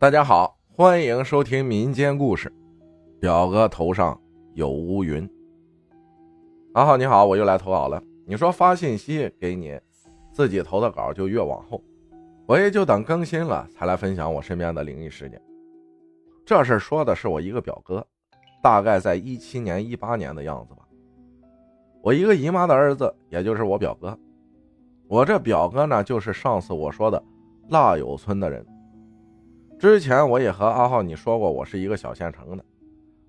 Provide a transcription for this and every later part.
大家好，欢迎收听民间故事。表哥头上有乌云。阿浩你好，我又来投稿了。你说发信息给你，自己投的稿就越往后，我也就等更新了才来分享我身边的灵异事件。这事说的是我一个表哥，大概在一七年、一八年的样子吧。我一个姨妈的儿子，也就是我表哥。我这表哥呢，就是上次我说的腊友村的人。之前我也和阿浩你说过，我是一个小县城的。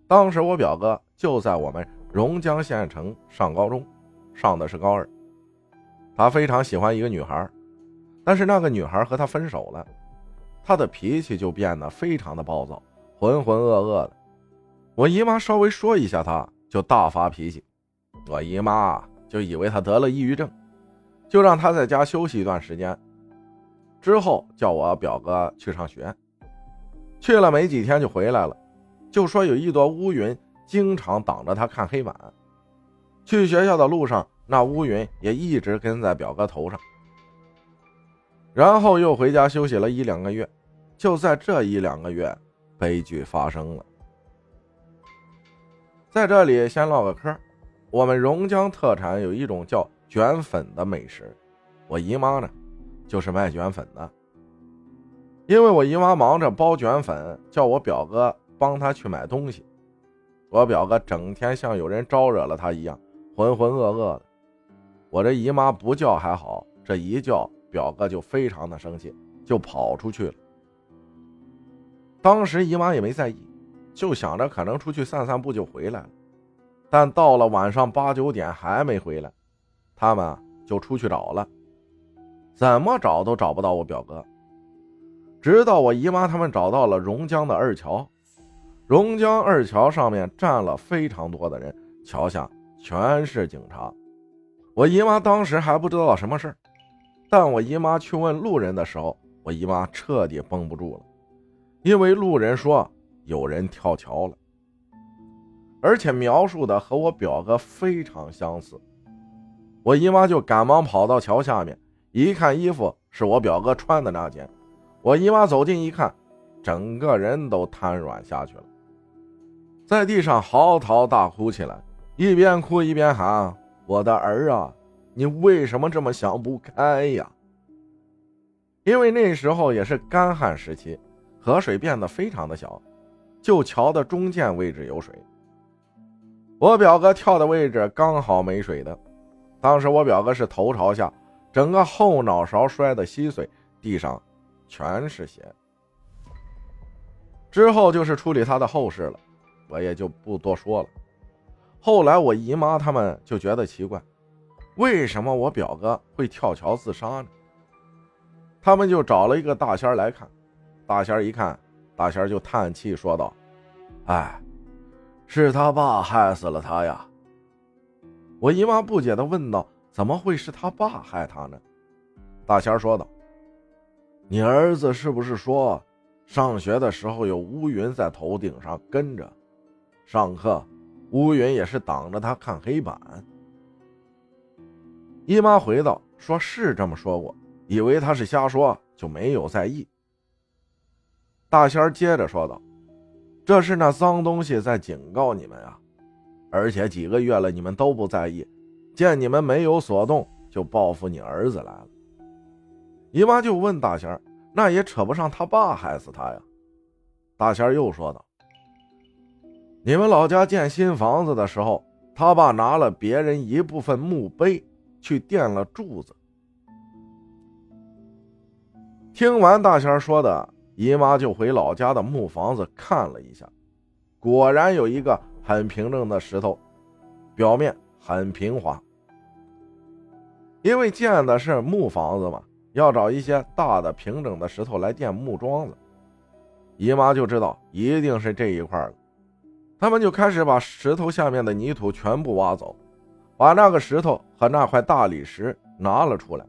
当时我表哥就在我们榕江县城上高中，上的是高二。他非常喜欢一个女孩，但是那个女孩和他分手了，他的脾气就变得非常的暴躁，浑浑噩噩的。我姨妈稍微说一下他，就大发脾气。我姨妈就以为他得了抑郁症。就让他在家休息一段时间，之后叫我表哥去上学。去了没几天就回来了，就说有一朵乌云经常挡着他看黑板。去学校的路上，那乌云也一直跟在表哥头上。然后又回家休息了一两个月，就在这一两个月，悲剧发生了。在这里先唠个嗑，我们榕江特产有一种叫。卷粉的美食，我姨妈呢，就是卖卷粉的。因为我姨妈忙着包卷粉，叫我表哥帮她去买东西。我表哥整天像有人招惹了他一样，浑浑噩噩的。我这姨妈不叫还好，这一叫，表哥就非常的生气，就跑出去了。当时姨妈也没在意，就想着可能出去散散步就回来了。但到了晚上八九点还没回来。他们就出去找了，怎么找都找不到我表哥。直到我姨妈他们找到了榕江的二桥，榕江二桥上面站了非常多的人，桥下全是警察。我姨妈当时还不知道什么事儿，但我姨妈去问路人的时候，我姨妈彻底绷不住了，因为路人说有人跳桥了，而且描述的和我表哥非常相似。我姨妈就赶忙跑到桥下面，一看衣服是我表哥穿的那件。我姨妈走近一看，整个人都瘫软下去了，在地上嚎啕大哭起来，一边哭一边喊：“我的儿啊，你为什么这么想不开呀？”因为那时候也是干旱时期，河水变得非常的小，就桥的中间位置有水。我表哥跳的位置刚好没水的。当时我表哥是头朝下，整个后脑勺摔得稀碎，地上全是血。之后就是处理他的后事了，我也就不多说了。后来我姨妈他们就觉得奇怪，为什么我表哥会跳桥自杀呢？他们就找了一个大仙来看，大仙一看，大仙就叹气说道：“哎，是他爸害死了他呀。”我姨妈不解的问道：“怎么会是他爸害他呢？”大仙说道：“你儿子是不是说，上学的时候有乌云在头顶上跟着，上课乌云也是挡着他看黑板？”姨妈回道：“说是这么说过，以为他是瞎说，就没有在意。”大仙接着说道：“这是那脏东西在警告你们啊。”而且几个月了，你们都不在意，见你们没有所动，就报复你儿子来了。姨妈就问大仙儿那也扯不上他爸害死他呀。”大仙儿又说道：“你们老家建新房子的时候，他爸拿了别人一部分墓碑去垫了柱子。”听完大仙儿说的，姨妈就回老家的木房子看了一下，果然有一个。很平整的石头，表面很平滑。因为建的是木房子嘛，要找一些大的平整的石头来垫木桩子。姨妈就知道一定是这一块了，他们就开始把石头下面的泥土全部挖走，把那个石头和那块大理石拿了出来。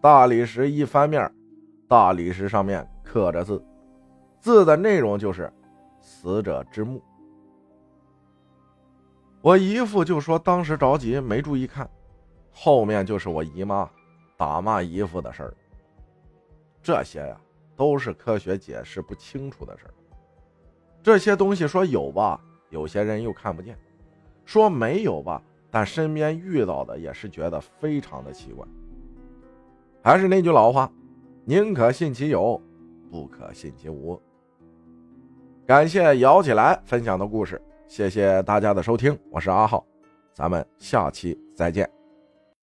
大理石一翻面，大理石上面刻着字，字的内容就是“死者之墓”。我姨父就说，当时着急没注意看，后面就是我姨妈打骂姨父的事儿。这些呀，都是科学解释不清楚的事儿这些东西说有吧，有些人又看不见；说没有吧，但身边遇到的也是觉得非常的奇怪。还是那句老话，宁可信其有，不可信其无。感谢摇起来分享的故事，谢谢大家的收听，我是阿浩，咱们下期再见。